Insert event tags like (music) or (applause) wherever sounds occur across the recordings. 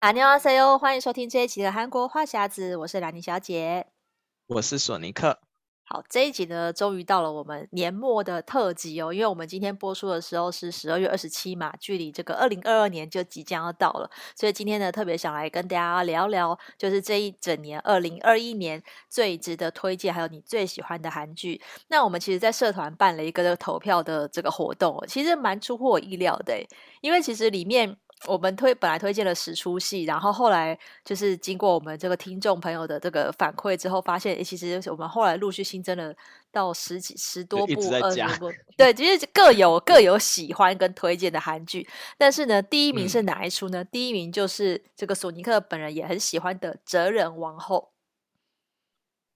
안녕하세요，欢迎收听这一期的韩国话匣子，我是兰妮小姐，我是索尼克。好，这一集呢，终于到了我们年末的特辑哦，因为我们今天播出的时候是十二月二十七嘛，距离这个二零二二年就即将要到了，所以今天呢，特别想来跟大家聊聊，就是这一整年二零二一年最值得推荐，还有你最喜欢的韩剧。那我们其实，在社团办了一个投票的这个活动，其实蛮出乎我意料的，因为其实里面。 我们推本来推荐了十出戏，然后后来就是经过我们这个听众朋友的这个反馈之后，发现其实我们后来陆续新增了到十几十多部、二十部，对，其实各有各有喜欢跟推荐的韩剧。但是呢，第一名是哪一出呢？嗯、第一名就是这个索尼克本人也很喜欢的《哲人王后》。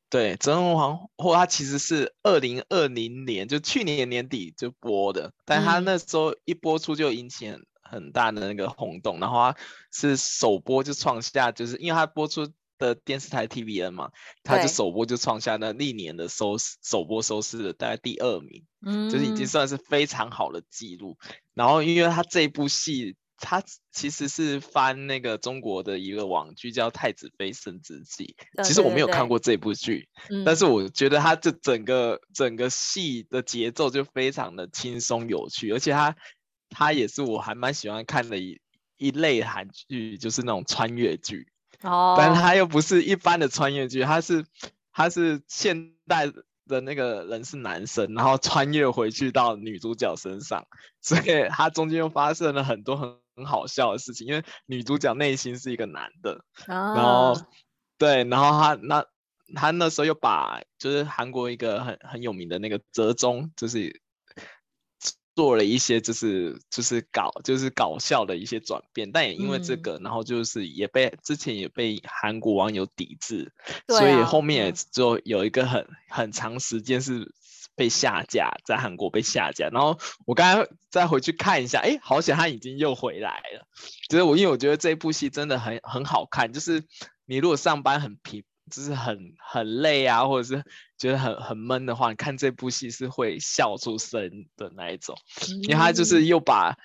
对，《哲人王后》它其实是二零二零年就去年年底就播的，但它那时候一播出就引起很。很大的那个轰动，然后它是首播就创下，就是因为它播出的电视台 TVN 嘛，它就首播就创下那历年的收视首播收视的大概第二名，嗯，就是已经算是非常好的记录。然后因为它这部戏，它其实是翻那个中国的一个网剧叫《太子妃升职记》，其实我没有看过这部剧，嗯，但是我觉得它这整个整个戏的节奏就非常的轻松有趣，而且它。它也是我还蛮喜欢看的一一类韩剧，就是那种穿越剧。哦。但它又不是一般的穿越剧，它是它是现代的那个人是男生，然后穿越回去到女主角身上，所以它中间又发生了很多很很好笑的事情，因为女主角内心是一个男的。哦。然后对，然后他那他那时候又把就是韩国一个很很有名的那个折中，就是。做了一些就是就是搞就是搞笑的一些转变，但也因为这个，嗯、然后就是也被之前也被韩国网友抵制，啊、所以后面也就有一个很很长时间是被下架，在韩国被下架。然后我刚才再回去看一下，哎，好险他已经又回来了。就是我因为我觉得这部戏真的很很好看，就是你如果上班很疲。就是很很累啊，或者是觉得很很闷的话，你看这部戏是会笑出声的那一种，因为他就是又把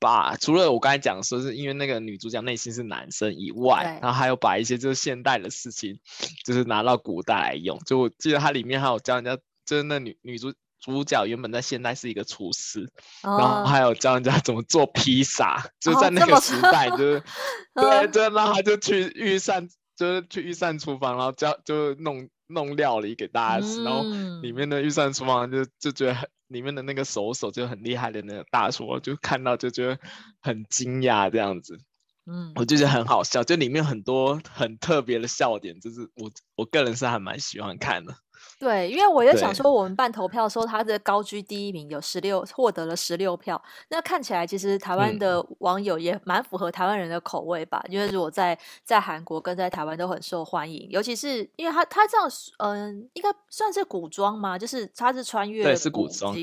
把除了我刚才讲说是因为那个女主角内心是男生以外，然后还有把一些就是现代的事情，就是拿到古代来用。就我记得它里面还有教人家，就是那女女主主角原本在现代是一个厨师，然后还有教人家怎么做披萨，就在那个时代就是 (laughs) 对，就然后他就去御膳。就是去御膳厨房，然后教就弄弄料理给大家吃，嗯、然后里面的御膳厨房就就觉得很里面的那个手手就很厉害的那个大厨，就看到就觉得很惊讶这样子，嗯，我就觉得很好笑，就里面很多很特别的笑点，就是我我个人是还蛮喜欢看的。对，因为我也想说，我们办投票的时候，他的高居第一名，有十六获得了十六票。那看起来，其实台湾的网友也蛮符合台湾人的口味吧？嗯、因为如果在在韩国跟在台湾都很受欢迎，尤其是因为他他这样，嗯，应该算是古装吗？就是他是穿越，对，是古装，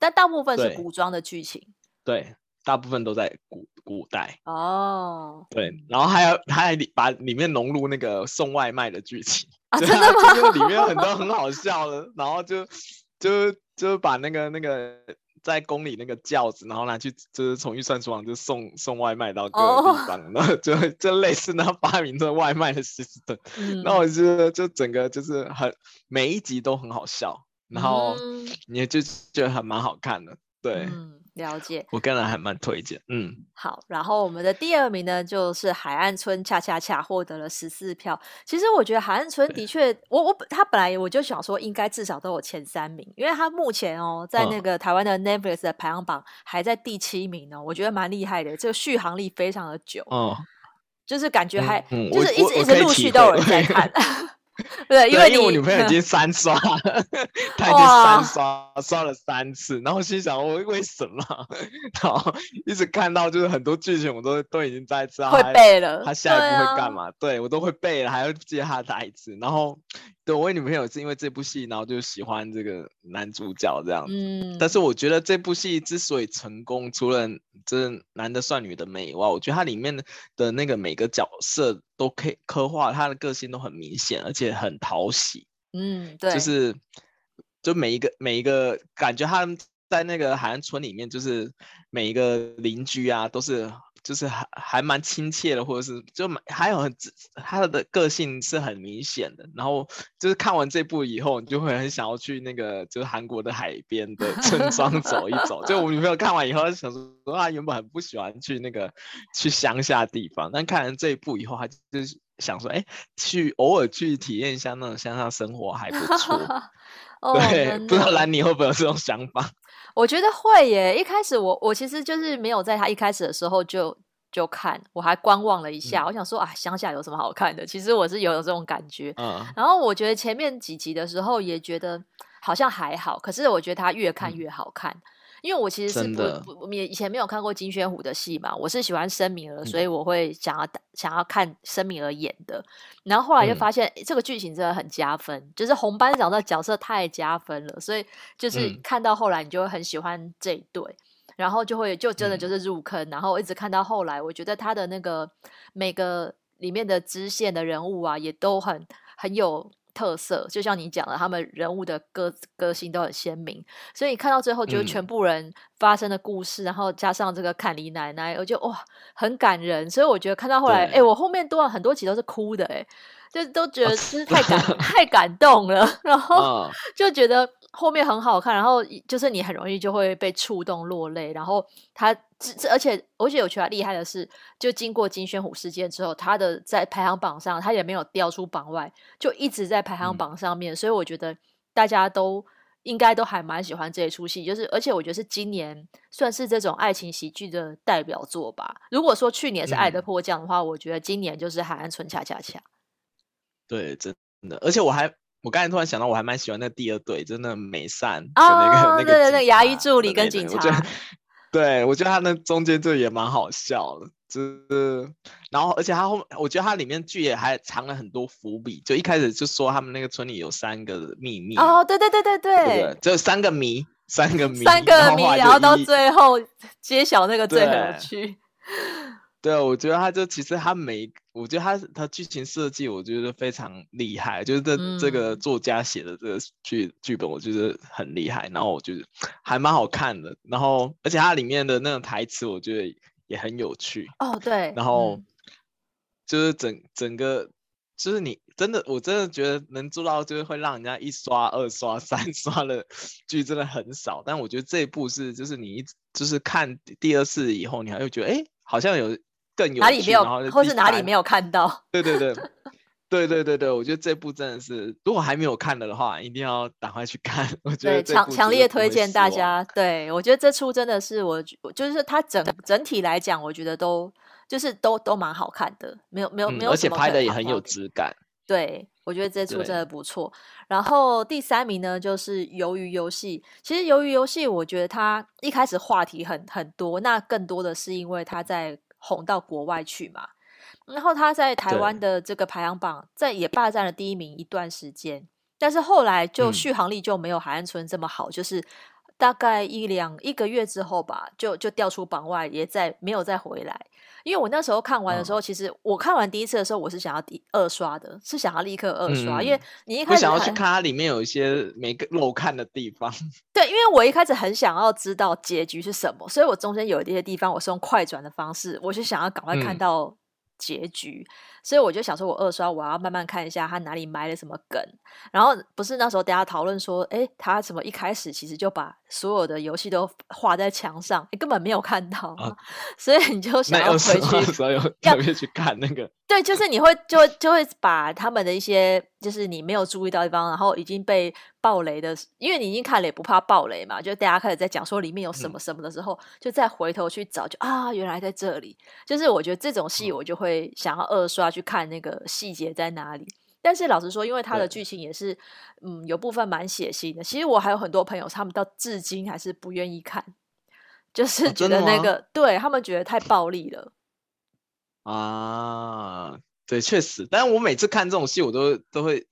但大部分是古装的剧情。对，大部分都在古古代。哦，对，然后还有他还把里面融入那个送外卖的剧情。啊，(laughs) 真的吗？就里面有很多很好笑的，然后就就就把那个那个在宫里那个轿子，然后拿去就是从御膳厨房就送送外卖到各个地方，哦、然后就就类似那发明的外卖的 system。那、嗯、我觉得就整个就是很每一集都很好笑，然后你也就觉得还蛮好看的，对。嗯了解，我个人还蛮推荐。嗯，好，然后我们的第二名呢，就是海岸村恰恰恰获得了十四票。其实我觉得海岸村的确，我我他本来我就想说，应该至少都有前三名，因为他目前哦，在那个台湾的 Netflix 的排行榜还在第七名呢，我觉得蛮厉害的，这个续航力非常的久。哦，就是感觉还、嗯嗯、就是一直一直陆续都有人在看。(laughs) (laughs) 对，因为因为我女朋友已经 (laughs) 三刷，她已经三刷刷了三次，然后心想我为什么？(laughs) 然后一直看到就是很多剧情我都都已经在知道，会背了，他下一步会干嘛？对，我都会背了，还要记她的台词，然后。对，我女朋友是因为这部戏，然后就喜欢这个男主角这样子。嗯，但是我觉得这部戏之所以成功，除了这男的帅、女的美以外，我觉得它里面的那个每个角色都可以刻画他的个性都很明显，而且很讨喜。嗯，对，就是就每一个每一个感觉他们在那个海岸村里面，就是每一个邻居啊，都是就是还还蛮亲切的，或者是就蛮还有很他的个性是很明显的。然后就是看完这部以后，你就会很想要去那个就是韩国的海边的 (laughs) 村庄走一走。就我女朋友看完以后，她想说她原本很不喜欢去那个去乡下地方，但看完这一部以后，她就是想说，哎，去偶尔去体验一下那种乡下生活还不错。(laughs) 哦、对，不知道兰妮会不会有这种想法？我觉得会耶。一开始我我其实就是没有在他一开始的时候就就看，我还观望了一下。嗯、我想说啊，乡下有什么好看的？其实我是有这种感觉。嗯。然后我觉得前面几集的时候也觉得好像还好，可是我觉得他越看越好看。嗯因为我其实是不不，也以前没有看过金宣虎的戏嘛，我是喜欢申敏儿，所以我会想要想要看申敏儿演的。然后后来就发现这个剧情真的很加分，就是红班长的角色太加分了，所以就是看到后来你就会很喜欢这一对，然后就会就真的就是入坑，然后一直看到后来，我觉得他的那个每个里面的支线的人物啊，也都很很有。特色就像你讲的，他们人物的个个性都很鲜明，所以你看到最后，就是全部人发生的故事，嗯、然后加上这个坎里奶奶，我就哇很感人。所以我觉得看到后来，哎、欸，我后面多了很多集都是哭的、欸，哎，就都觉得是太感太感动了，然后就觉得。后面很好看，然后就是你很容易就会被触动落泪，然后他这这而且而且我觉得厉害的是，就经过金宣虎事件之后，他的在排行榜上他也没有掉出榜外，就一直在排行榜上面，嗯、所以我觉得大家都应该都还蛮喜欢这一出戏，就是而且我觉得是今年算是这种爱情喜剧的代表作吧。如果说去年是《爱的迫降》的话，嗯、我觉得今年就是《海岸村恰恰恰》。对，真的，而且我还。我刚才突然想到，我还蛮喜欢那第二对，真的美善的那个、oh, 那个牙医助理跟警察。我觉得 (laughs) 对，我觉得他那中间这也蛮好笑的，就是然后而且他后，我觉得他里面剧也还藏了很多伏笔，就一开始就说他们那个村里有三个秘密。哦，oh, 对对对对对，对对就三个谜，三个谜，三个谜，然后到最后揭晓那个最有趣。对，我觉得他就其实他每，我觉得他他剧情设计，我觉得非常厉害。就是这、嗯、这个作家写的这个剧剧本，我觉得很厉害。然后我觉得还蛮好看的。然后而且它里面的那种台词，我觉得也很有趣。哦，对。然后就是整整个，就是你真的，我真的觉得能做到，就是会让人家一刷、二刷、三刷的剧真的很少。但我觉得这一部是，就是你一就是看第二次以后，你还会觉得，哎，好像有。更有趣，哪里没有，或是哪里没有看到？对对对，对对对对，我觉得这部真的是，如果还没有看了的话，一定要赶快去看。(laughs) 我觉得强强烈推荐大家。对，我觉得这出真的是我，就是它整整体来讲，我觉得都就是都都蛮好看的，没有没有没有，而且拍的也很有质感。对，我觉得这出真的不错。然后第三名呢，就是《鱿鱼游戏》。其实《鱿鱼游戏》，我觉得它一开始话题很很多，那更多的是因为它在。红到国外去嘛，然后他在台湾的这个排行榜在也霸占了第一名一段时间，但是后来就续航力就没有海岸村这么好，嗯、就是大概一两一个月之后吧，就就掉出榜外，也再没有再回来。因为我那时候看完的时候，嗯、其实我看完第一次的时候，我是想要第二刷的，是想要立刻二刷，嗯、因为你一开始想要去看它里面有一些没漏看的地方。(laughs) 对，因为我一开始很想要知道结局是什么，所以我中间有一些地方我是用快转的方式，我是想要赶快看到结局。嗯所以我就想说，我二刷我要慢慢看一下他哪里埋了什么梗。然后不是那时候大家讨论说，哎，他怎么一开始其实就把所有的游戏都画在墙上，你根本没有看到。啊、(laughs) 所以你就想要回去，所以特别去看那个。对，就是你会就就会把他们的一些就是你没有注意到的地方，然后已经被暴雷的，因为你已经看了也不怕暴雷嘛。就大家开始在讲说里面有什么什么的时候，嗯、就再回头去找，就啊，原来在这里。就是我觉得这种戏我就会想要二刷。去看那个细节在哪里，但是老实说，因为它的剧情也是，嗯，有部分蛮血腥的。其实我还有很多朋友，他们到至今还是不愿意看，就是觉得那个，啊、对他们觉得太暴力了。啊，对，确实。但是我每次看这种戏，我都都会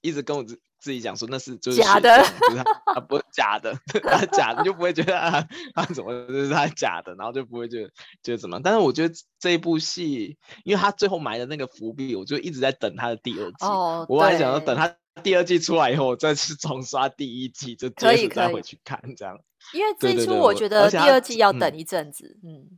一直跟我自自己讲说，那是就是假的，就是他不是假的，(laughs) 他假的就不会觉得啊，他怎么就是他假的，然后就不会觉得觉得怎么。但是我觉得这一部戏，因为他最后埋的那个伏笔，我就一直在等他的第二季。哦，我还想要等他第二季出来以后，我再去重刷第一季，就接着再回去看这样。因为这一出我觉得第二季要等一阵子，嗯。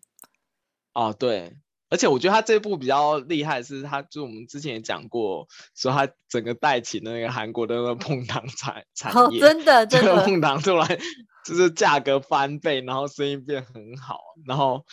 哦，对。而且我觉得他这部比较厉害的是，他就我们之前也讲过，说他整个带起那个韩国的那个碰糖产产业，哦，真的，(laughs) 真的，碰糖出来就是价格翻倍，然后生意变很好，然后。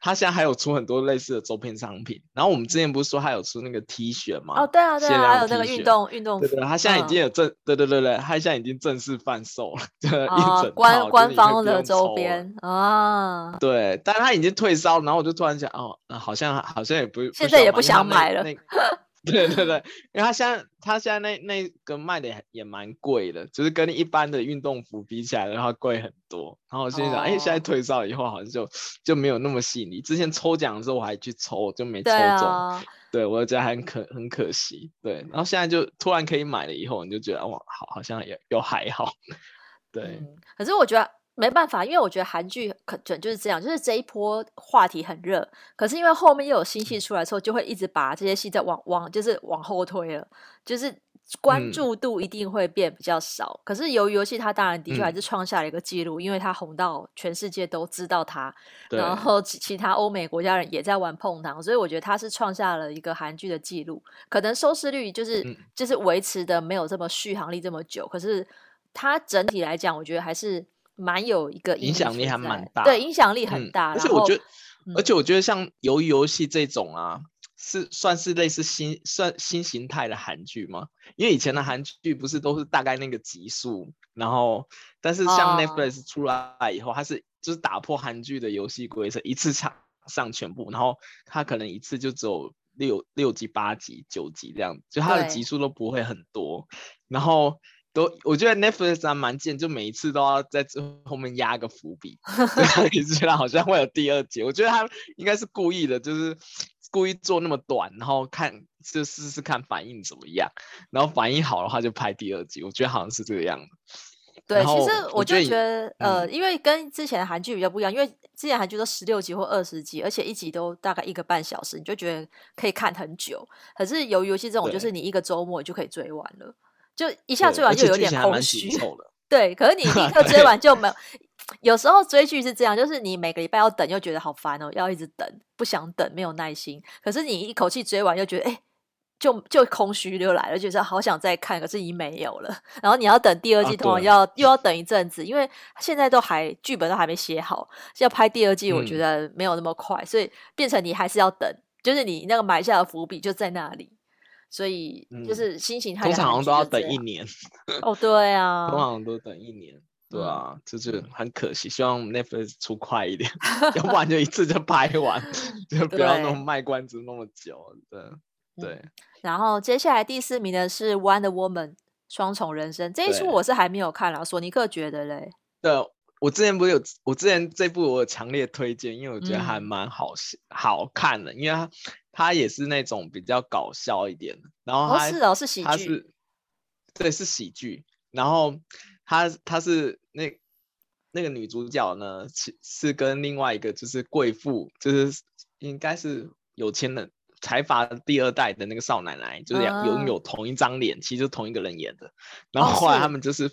他现在还有出很多类似的周边商品，然后我们之前不是说他有出那个 T 恤吗？哦，对啊，对啊，还有那个运动运动服。对对，他现在已经有正，嗯、对对对对，他现在已经正式贩售了，(laughs) 就一整套，哦、官官方的周边啊。对，但他已经退烧，然后我就突然想，哦，好像好像也不，现在也不想买了。(laughs) (laughs) 对对对，因为他现在他现在那那个卖的也也蛮贵的，就是跟一般的运动服比起来的话贵很多。然后我心想，哎、oh. 欸，现在退烧以后好像就就没有那么吸引力。之前抽奖的时候我还去抽，就没抽中。对，我觉得很可很可惜。对，然后现在就突然可以买了以后，你就觉得哇，好好像也又还好。(laughs) 对、嗯，可是我觉得。没办法，因为我觉得韩剧可准就是这样，就是这一波话题很热，可是因为后面又有新戏出来之后，就会一直把这些戏再往往就是往后推了，就是关注度一定会变比较少。嗯、可是由于游戏它当然的确还是创下了一个记录，嗯、因为它红到全世界都知道它，然后其其他欧美国家人也在玩碰糖，所以我觉得它是创下了一个韩剧的记录。可能收视率就是、嗯、就是维持的没有这么续航力这么久，可是它整体来讲，我觉得还是。蛮有一个影响力，还蛮大，对，影响力很大。嗯、而且我觉得，嗯、而且我觉得像鱿鱼游戏这种啊，是算是类似新算新形态的韩剧吗？因为以前的韩剧不是都是大概那个集数，然后但是像 Netflix 出来以后，哦、它是就是打破韩剧的游戏规则，一次上上全部，然后它可能一次就只有六六集、八集、九集这样，就它的集数都不会很多，然后。都，我觉得 Netflix 还蛮贱，就每一次都要在最后面压个伏笔，(laughs) 一直觉得好像会有第二集。我觉得他应该是故意的，就是故意做那么短，然后看就试试看反应怎么样，然后反应好的话就拍第二集。我觉得好像是这个样子。对，其实我就觉得，呃，因为跟之前的韩剧比较不一样，因为之前韩剧都十六集或二十集，而且一集都大概一个半小时，你就觉得可以看很久。可是鱿鱼游戏这种，就是你一个周末就可以追完了。就一下追完就有点空虚，(laughs) 对。可是你立刻追完就没有。有时候追剧是这样，就是你每个礼拜要等，又觉得好烦哦，要一直等，不想等，没有耐心。可是你一口气追完，又觉得哎、欸，就就空虚就来了，觉得好想再看，可是已经没有了。(laughs) 然后你要等第二季，通常要又要等一阵子，因为现在都还剧本都还没写好，要拍第二季，我觉得没有那么快，所以变成你还是要等，就是你那个埋下的伏笔就在那里。所以就是新型，通常都要等一年。哦，对啊，(laughs) 通常都等一年，对啊，就是很可惜。希望 Netflix 出快一点，(laughs) 要不然就一次就拍完，(laughs) 就不要那么卖关子那么久。对对。然后接下来第四名的是《Wonder Woman》双重人生这一出，我是还没有看了。索尼克觉得嘞？对，我之前不是有，我之前这部我有强烈推荐，因为我觉得还蛮好好看的，因为它。他也是那种比较搞笑一点的，然后他、哦、是哦，是喜剧，他是对，是喜剧。然后他他是那那个女主角呢，是是跟另外一个就是贵妇，就是应该是有钱人财阀第二代的那个少奶奶，就是拥有同一张脸，嗯、其实就同一个人演的。然后后来他们就是。哦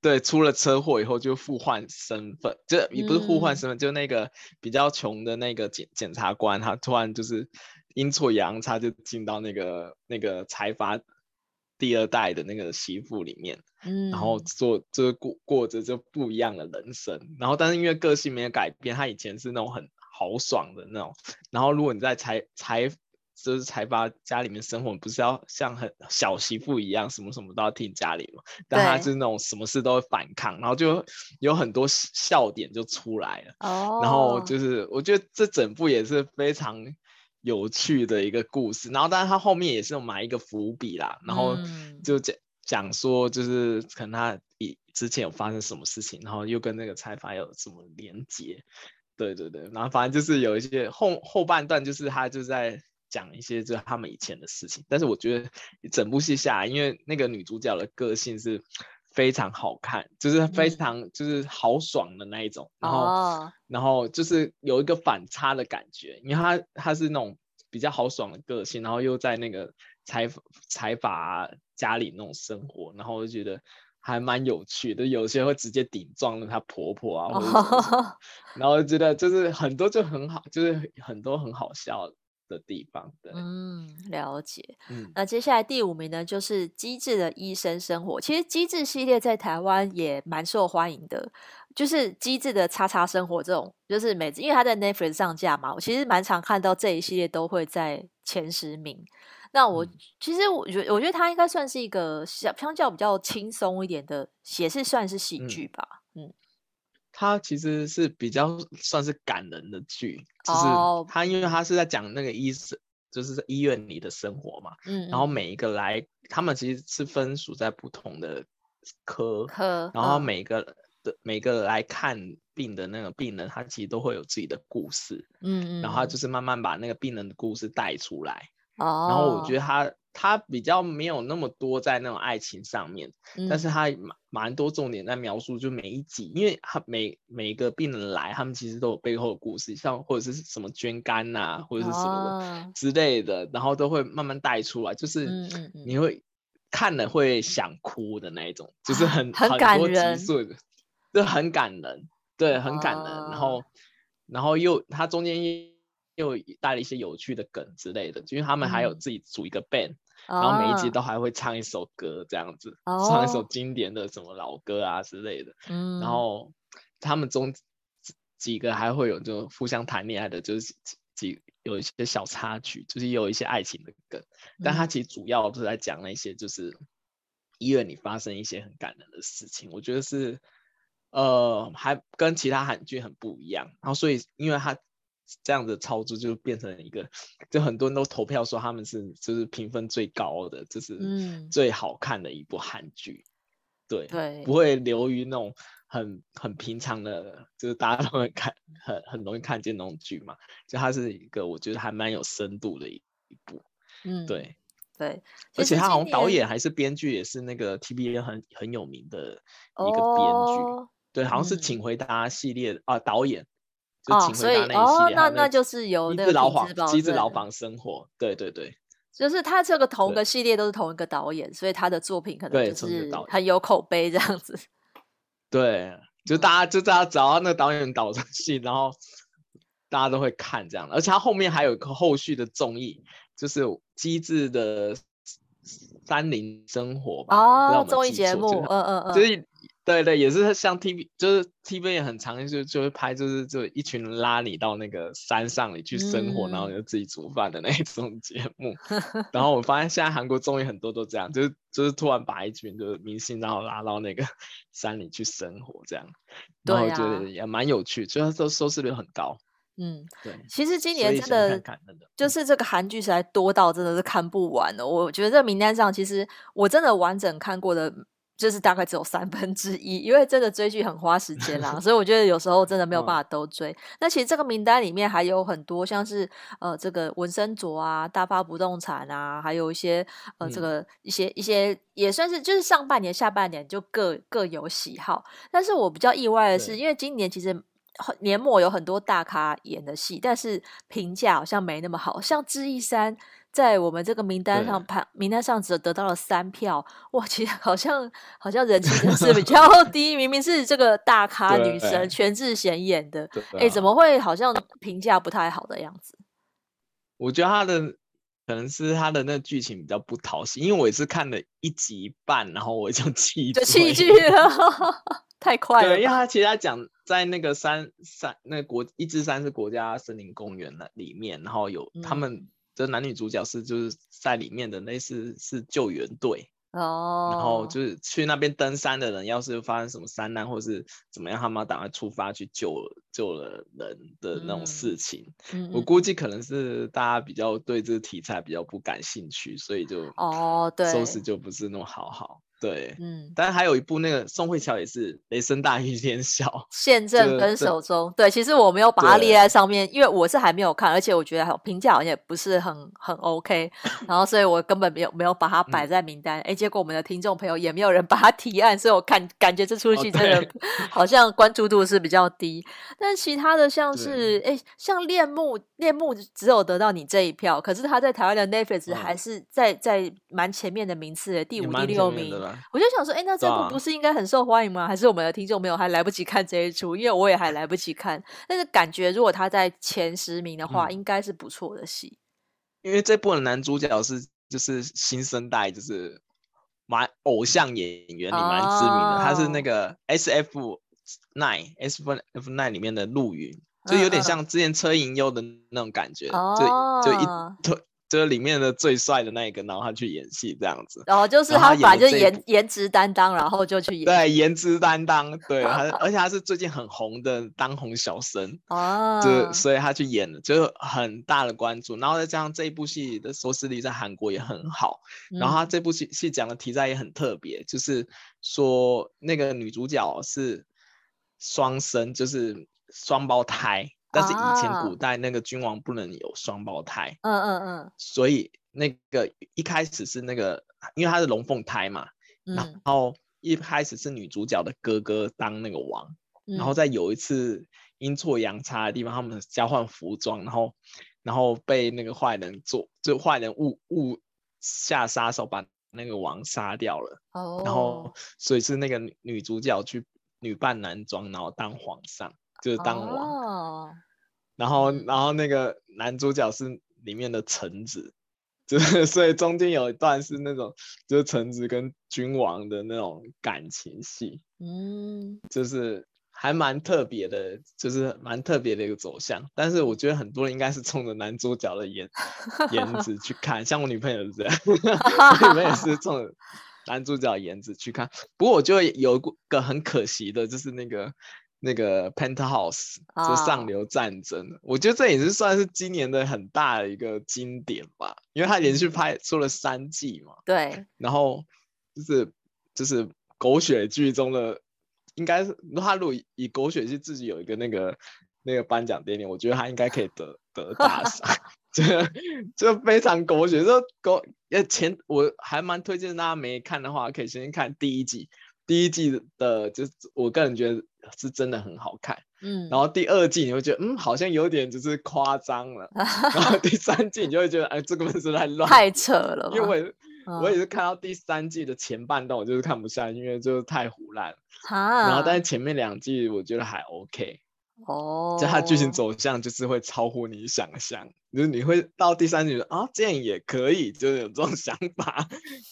对，出了车祸以后就互换身份，就也不是互换身份，嗯、就那个比较穷的那个检检察官，他突然就是阴错阳差就进到那个那个财阀第二代的那个媳妇里面，嗯，然后做就过过着就不一样的人生，然后但是因为个性没有改变，他以前是那种很豪爽的那种，然后如果你在财财。就是财阀家里面生活，不是要像很小媳妇一样，什么什么都要听家里嘛。但他就是那种什么事都会反抗，然后就有很多笑点就出来了。哦。然后就是我觉得这整部也是非常有趣的一个故事。然后当然他后面也是有埋一个伏笔啦。然后就讲讲说，就是可能他以之前有发生什么事情，然后又跟那个财阀有什么连接。对对对。然后反正就是有一些后后半段，就是他就在。讲一些就是他们以前的事情，但是我觉得整部戏下来，因为那个女主角的个性是非常好看，就是非常就是豪爽的那一种，然后、哦、然后就是有一个反差的感觉，因为他他是那种比较豪爽的个性，然后又在那个财财阀家里那种生活，然后我就觉得还蛮有趣的，有些会直接顶撞了她婆婆啊，然后觉得就是很多就很好，就是很多很好笑的地方。对，嗯，了解。嗯，那接下来第五名呢，就是《机智的医生生活》。其实《机智》系列在台湾也蛮受欢迎的，就是《机智的叉叉生活》这种，就是每次因为它在 Netflix 上架嘛，我其实蛮常看到这一系列都会在前十名。那我、嗯、其实我觉得，我觉得它应该算是一个相相较比较轻松一点的，也是算是喜剧吧。嗯，它其实是比较算是感人的剧，就是它因为它是在讲那个医生，就是在医院里的生活嘛。嗯，然后每一个来，他们其实是分属在不同的科科，然后每个的、嗯、每个来看病的那个病人，他其实都会有自己的故事。嗯嗯，然后他就是慢慢把那个病人的故事带出来。哦，然后我觉得他他比较没有那么多在那种爱情上面，嗯、但是他蛮蛮多重点在描述，就每一集，因为他每每一个病人来，他们其实都有背后的故事，像或者是什么捐肝呐、啊，或者是什么的之类的，哦、然后都会慢慢带出来，就是你会看了会想哭的那一种，嗯、就是很很感人，就很感人，对，很感人，哦、然后然后又他中间一。又带了一些有趣的梗之类的，因为他们还有自己组一个 band，、嗯、然后每一集都还会唱一首歌这样子，哦、唱一首经典的什么老歌啊之类的。嗯，然后他们中几个还会有就互相谈恋爱的，就是几有一些小插曲，就是有一些爱情的梗。嗯、但他其实主要都是在讲那些就是医院里发生一些很感人的事情。我觉得是呃，还跟其他韩剧很不一样。然后所以因为他。这样的操作就变成一个，就很多人都投票说他们是就是评分最高的，就是最好看的一部韩剧，嗯、对对，不会流于那种很很平常的，就是大家都会看很很容易看见那种剧嘛，就它是一个我觉得还蛮有深度的一一部，嗯，对对，而且他好像导演还是编剧，也是那个 TBA 很很有名的一个编剧，哦、对，好像是请回答系列、嗯、啊导演。哦，所以哦，那那就是由那个机智牢房生活，对对对，就是他这个同个系列都是同一个导演，所以他的作品可能就是很有口碑这样子。(laughs) 对，就大家就大家只要那个导演导的戏，然后大家都会看这样，而且他后面还有一个后续的综艺，就是机智的山林生活吧？哦，综艺节目，嗯嗯嗯，就是。对对，也是像 TV，就是 TV 也很常就就会拍，就是就一群人拉你到那个山上里去生活，嗯、然后就自己煮饭的那种节目。然后我发现现在韩国综艺很多都这样，就是就是突然把一群就是明星然后拉到那个 (laughs) 山里去生活这样，然后我觉得也蛮有趣，所以收收视率很高。嗯，对。其实今年真的就是这个韩剧实在多到真的是看不完了。我觉得这个名单上其实我真的完整看过的。就是大概只有三分之一，因为真的追剧很花时间啦，所以我觉得有时候真的没有办法都追。哦、那其实这个名单里面还有很多，像是呃这个文森卓啊、大发不动产啊，还有一些呃这个一些一些也算是就是上半年、下半年就各各有喜好。但是我比较意外的是，因为今年其实年末有很多大咖演的戏，但是评价好像没那么好，像《智异三》。在我们这个名单上排名单上只得到了三票，哇，其实好像好像人气是比 (laughs) 较低，明明是这个大咖女神全智贤演的，哎、欸，怎么会好像评价不太好的样子？我觉得他的可能是他的那剧情比较不讨喜，因为我也是看了一集半，然后我就 (laughs) 弃就弃剧了，(laughs) 太快了。对，因为他其实他讲在那个山山那个国一至三是国家森林公园那里面，然后有他们。嗯这男女主角是就是在里面的类似是救援队。哦，然后就是去那边登山的人，要是发生什么山难或是怎么样，他们要赶快出发去救救了人的那种事情。嗯，我估计可能是大家比较对这个题材比较不感兴趣，所以就哦对，收视就不是那么好好。对，嗯，但是还有一部那个宋慧乔也是雷声大雨点小，(laughs) 现正分手中。对，其实我没有把它列在上面，因为我是还没有看，而且我觉得评价好像也不是很很 OK，(laughs) 然后所以我根本没有没有把它摆在名单。哎，结果我们的听众朋友也没有人把它提案，所以我看感觉这出戏真的好像关注度是比较低。但其他的像是哎，像恋慕恋慕只有得到你这一票，可是他在台湾的 Netflix 还是在在蛮前面的名次，第五、第六名。我就想说，哎、欸，那这部不是应该很受欢迎吗？啊、还是我们的听众没有还来不及看这一出？因为我也还来不及看。但是感觉如果他在前十名的话，嗯、应该是不错的戏。因为这部的男主角是就是新生代，就是蛮偶像演员里蛮知名的，哦、他是那个 S F Nine S F Nine 里面的陆云，就有点像之前车银优的那种感觉，哦、就就一对。就是里面的最帅的那一个，然后他去演戏这样子。然后、哦、就是他本来就颜颜值担当，然后就去演。对，颜值担当，对，他 (laughs) 而且他是最近很红的当红小生哦，就所以他去演了，就很大的关注。然后再加上这一部戏的收视率在韩国也很好，嗯、然后他这部戏戏讲的题材也很特别，就是说那个女主角是双生，就是双胞胎。但是以前古代那个君王不能有双胞胎，嗯嗯嗯，所以那个一开始是那个，因为他是龙凤胎嘛，嗯、然后一开始是女主角的哥哥当那个王，嗯、然后在有一次阴错阳差的地方，他们交换服装，然后然后被那个坏人做，就坏人误误下杀手把那个王杀掉了，哦，然后所以是那个女主角去女扮男装，然后当皇上，就是当王。哦然后，然后那个男主角是里面的臣子，就是 (laughs) 所以中间有一段是那种就是臣子跟君王的那种感情戏，嗯，就是还蛮特别的，就是蛮特别的一个走向。但是我觉得很多人应该是冲着男主角的颜颜值去看，像我女朋友是这样，(laughs) 我女朋友也是冲着男主角颜值去看。不过我觉得有个很可惜的，就是那个。那个 Penthouse 就上流战争，oh. 我觉得这也是算是今年的很大的一个经典吧，因为他连续拍出了三季嘛。对。然后就是就是狗血剧中的，应该是他如果以狗血剧自己有一个那个那个颁奖典礼，我觉得他应该可以得得大赏，(laughs) 就 (laughs) 就非常狗血。就狗呃前我还蛮推荐大家没看的话，可以先看第一季。第一季的，就是我个人觉得是真的很好看，嗯，然后第二季你会觉得，嗯，好像有点就是夸张了，(laughs) 然后第三季你就会觉得，哎，这个本子太乱，太扯了，因为我也，是看到第三季的前半段，我就是看不下，因为就是太唬烂，哈然后但是前面两季我觉得还 OK。哦，就它剧情走向就是会超乎你想象，就是你会到第三集啊，这样也可以，就是有这种想法。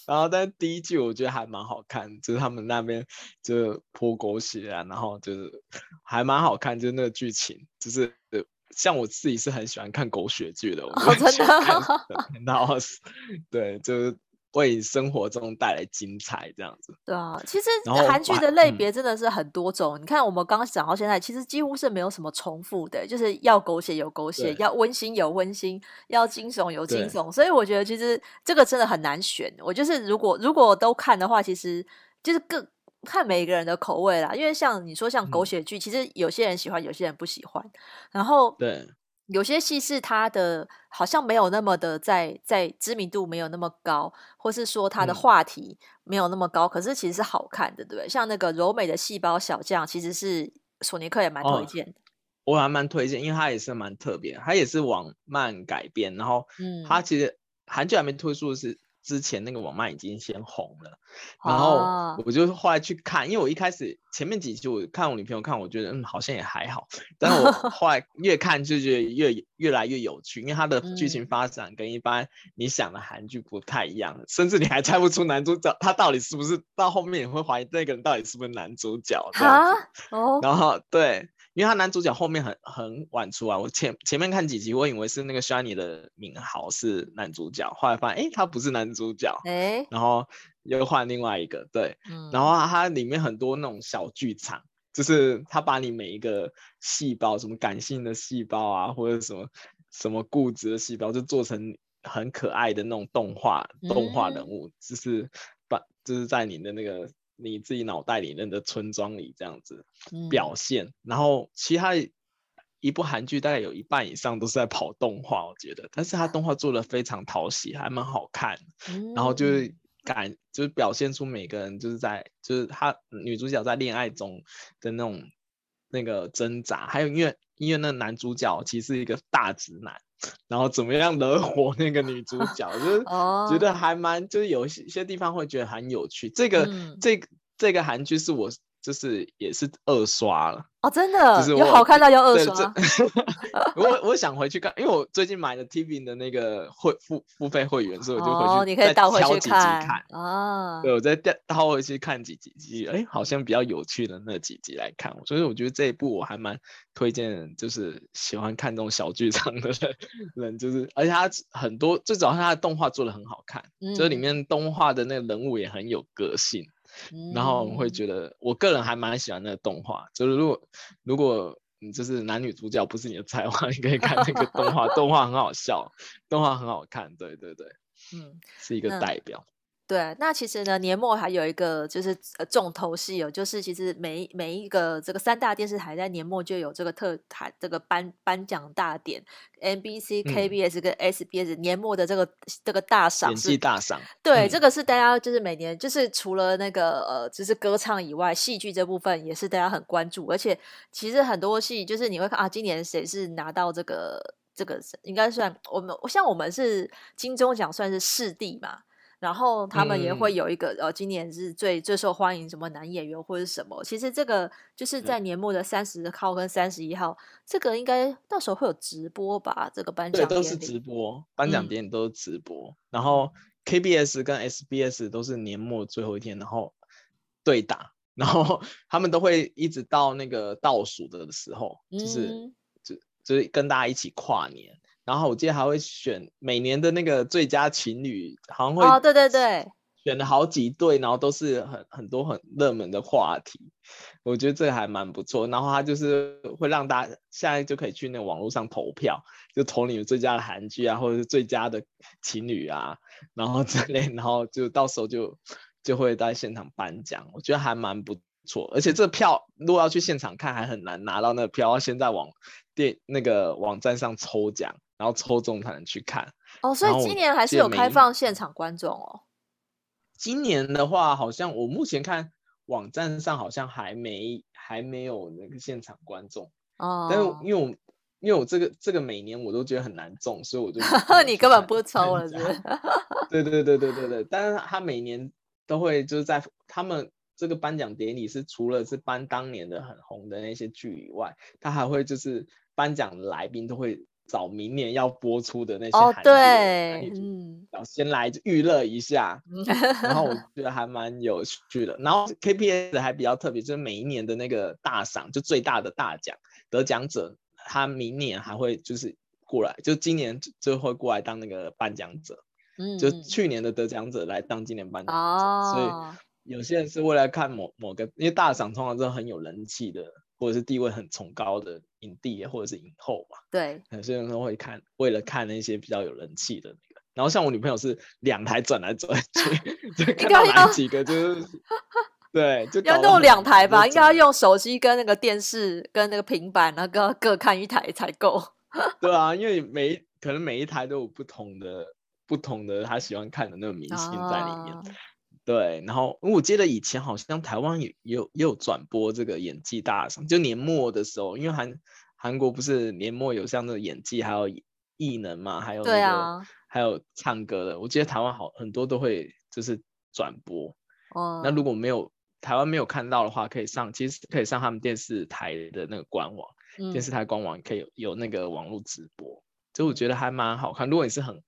然后，但是第一季我觉得还蛮好看，就是他们那边就是泼狗血啊，然后就是还蛮好看，就是那个剧情，就是像我自己是很喜欢看狗血剧的，我很喜欢看然后对，就是。为生活中带来精彩，这样子。对啊，其实韩剧的类别真的是很多种。嗯、你看，我们刚刚讲到现在，其实几乎是没有什么重复的，就是要狗血有狗血，要温馨有温馨，要惊悚有惊悚。所以我觉得，其实这个真的很难选。我就是如果如果都看的话，其实就是各看每一个人的口味啦。因为像你说像狗血剧，嗯、其实有些人喜欢，有些人不喜欢。然后对。有些戏是他的，好像没有那么的在在知名度没有那么高，或是说他的话题没有那么高，嗯、可是其实是好看的，对不对？像那个柔美的细胞小将，其实是索尼克也蛮推荐的。哦，我还蛮推荐，因为它也是蛮特别，它也是网漫改编，然后嗯，它其实韩剧还没推出的是。之前那个网漫已经先红了，然后我就后来去看，因为我一开始前面几集我看我女朋友看，我觉得嗯好像也还好，但是我 (laughs) 后来越看就觉得越越来越有趣，因为它的剧情发展跟一般你想的韩剧不太一样，甚至你还猜不出男主角他到底是不是，到后面你会怀疑那个人到底是不是男主角啊？哦，然后对。因为他男主角后面很很晚出啊，我前前面看几集，我以为是那个 Shiny 的敏豪是男主角，后来发现哎他不是男主角，哎，然后又换另外一个，对，嗯、然后它里面很多那种小剧场，就是他把你每一个细胞，什么感性的细胞啊，或者什么什么固执的细胞，就做成很可爱的那种动画动画人物，嗯、就是把就是在你的那个。你自己脑袋里面的村庄里这样子表现，嗯、然后其他一部韩剧大概有一半以上都是在跑动画，我觉得，但是他动画做的非常讨喜，还蛮好看，嗯、然后就是感就是表现出每个人就是在就是他女主角在恋爱中的那种那个挣扎，还有因为因为那个男主角其实是一个大直男，然后怎么样惹火那个女主角，就是觉得还蛮，就是有些些地方会觉得很有趣。这个、嗯、这个这个韩剧是我。就是也是二刷了哦，真的，就是有好看到要二刷。(laughs) 我我想回去看，因为我最近买了 TV 的那个会付付费会员，所以我就回去哦，你可以倒回去看啊。对，我再倒回去看几几集，哎，好像比较有趣的那几集来看。所以我觉得这一部我还蛮推荐，就是喜欢看这种小剧场的人，(laughs) 就是而且他很多最主要是它的动画做的很好看，嗯、就是里面动画的那个人物也很有个性。然后我会觉得，我个人还蛮喜欢那个动画。就是如果如果你就是男女主角不是你的菜的话，你可以看那个动画，(laughs) 动画很好笑，动画很好看。对对对，嗯，是一个代表。对，那其实呢，年末还有一个就是呃重头戏哦，就是其实每每一个这个三大电视台在年末就有这个特台这个颁颁奖大典，NBC、KBS 跟 SBS、嗯、年末的这个这个大赏，演技大赏。对，嗯、这个是大家就是每年就是除了那个呃就是歌唱以外，戏剧这部分也是大家很关注，而且其实很多戏就是你会看啊，今年谁是拿到这个这个应该算我们像我们是金钟奖算是视帝嘛。然后他们也会有一个、嗯、呃，今年是最最受欢迎什么男演员或者什么。其实这个就是在年末的三十号跟三十一号，嗯、这个应该到时候会有直播吧？这个颁奖典礼都是直播，颁奖典礼都是直播。嗯、然后 KBS 跟 SBS 都是年末最后一天，然后对打，然后 (laughs) 他们都会一直到那个倒数的时候，就是、嗯、就就是跟大家一起跨年。然后我记得还会选每年的那个最佳情侣，好像会哦，对对对，选了好几对，然后都是很很多很热门的话题，我觉得这个还蛮不错。然后他就是会让大家现在就可以去那个网络上投票，就投你们最佳的韩剧啊，或者是最佳的情侣啊，然后之类，然后就到时候就就会在现场颁奖，我觉得还蛮不错。而且这票如果要去现场看，还很难拿到那个票，要先在网电那个网站上抽奖。然后抽中才能去看哦，所以今年还是有开放现场观众哦。今年的话，好像我目前看网站上好像还没还没有那个现场观众哦。但是因为我因为我这个这个每年我都觉得很难中，所以我就 (laughs) 你根本不抽了是不是？(laughs) 对对对对对对，但是他每年都会就是在他们这个颁奖典礼是除了是颁当年的很红的那些剧以外，他还会就是颁奖的来宾都会。找明年要播出的那些韩剧，哦、对，嗯，然后先来预热一下，然后我觉得还蛮有趣的。然后 KPS 还比较特别，就是每一年的那个大赏，就最大的大奖得奖者，他明年还会就是过来，就今年就会过来当那个颁奖者，嗯，就去年的得奖者来当今年颁奖者，哦、所以有些人是为了看某某个，因为大赏通常都很有人气的。或者是地位很崇高的影帝或者是影后嘛，对，有些人都会看，为了看那些比较有人气的那个。然后像我女朋友是两台转来转去，(laughs) 就看到哪几个就是，(laughs) 对，就要弄两台吧，应该要用手机跟那个电视跟那个平板，然后各各看一台才够。对啊，(laughs) 因为每可能每一台都有不同的不同的他喜欢看的那个明星在里面。啊对，然后我记得以前好像台湾也有也有转播这个演技大赏，就年末的时候，因为韩韩国不是年末有像那个演技，还有艺能嘛，还有那个、对啊、还有唱歌的，我记得台湾好很多都会就是转播。哦，那如果没有台湾没有看到的话，可以上，其实可以上他们电视台的那个官网，嗯、电视台官网可以有，有那个网络直播，就我觉得还蛮好看。如果你是很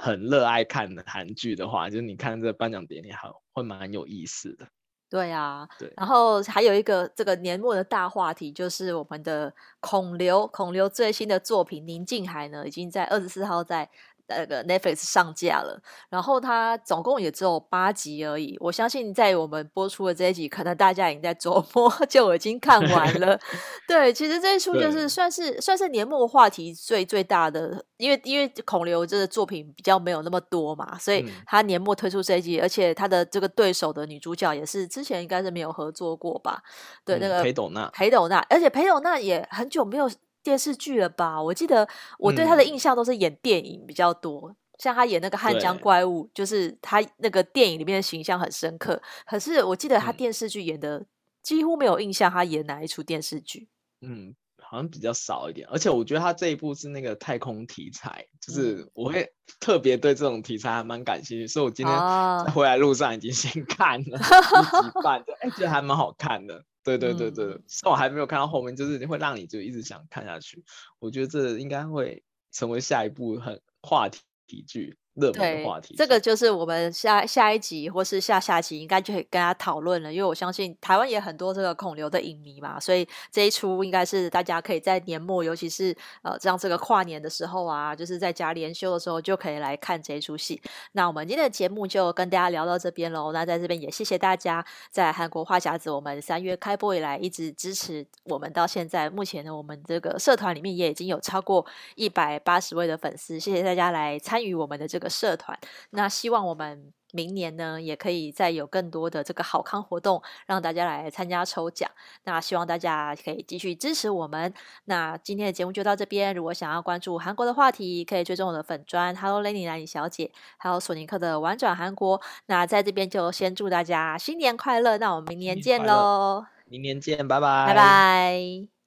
很热爱看的韩剧的话，就是你看这颁奖典礼，还会蛮有意思的。对啊，对。然后还有一个这个年末的大话题，就是我们的孔刘，孔刘最新的作品《宁静海》呢，已经在二十四号在。那个 Netflix 上架了，然后它总共也只有八集而已。我相信在我们播出的这一集，可能大家已经在周末 (laughs) 就已经看完了。(laughs) 对，其实这一出就是算是算是年末话题最最大的，因为因为孔刘这个作品比较没有那么多嘛，所以他年末推出这一集，而且他的这个对手的女主角也是之前应该是没有合作过吧？对，嗯、那个裴斗娜，裴斗娜，而且裴斗娜也很久没有。电视剧了吧？我记得我对他的印象都是演电影比较多，嗯、像他演那个《汉江怪物》，就是他那个电影里面的形象很深刻。可是我记得他电视剧演的几乎没有印象，他演哪一出电视剧？嗯，好像比较少一点。而且我觉得他这一部是那个太空题材，就是我会特别对这种题材还蛮感兴趣，所以我今天在回来路上已经先 (laughs) 看了、哦、一集半，就哎觉得还蛮好看的。对对对对，嗯、虽然我还没有看到后面，就是会让你就一直想看下去。我觉得这应该会成为下一部很话题剧。热门的话题，这个就是我们下下一集或是下下集应该就可以跟他讨论了，因为我相信台湾也很多这个孔刘的影迷嘛，所以这一出应该是大家可以在年末，尤其是呃这样这个跨年的时候啊，就是在家连休的时候就可以来看这一出戏。那我们今天的节目就跟大家聊到这边喽。那在这边也谢谢大家在韩国话匣子我们三月开播以来一直支持我们到现在，目前呢我们这个社团里面也已经有超过一百八十位的粉丝，谢谢大家来参与我们的这个。社团，那希望我们明年呢，也可以再有更多的这个好康活动，让大家来参加抽奖。那希望大家可以继续支持我们。那今天的节目就到这边。如果想要关注韩国的话题，可以追踪我的粉砖 Hello Lenny 兰妮小姐，还有索尼克的玩转韩国。那在这边就先祝大家新年快乐。那我们明年见喽！明年见，拜拜，拜拜。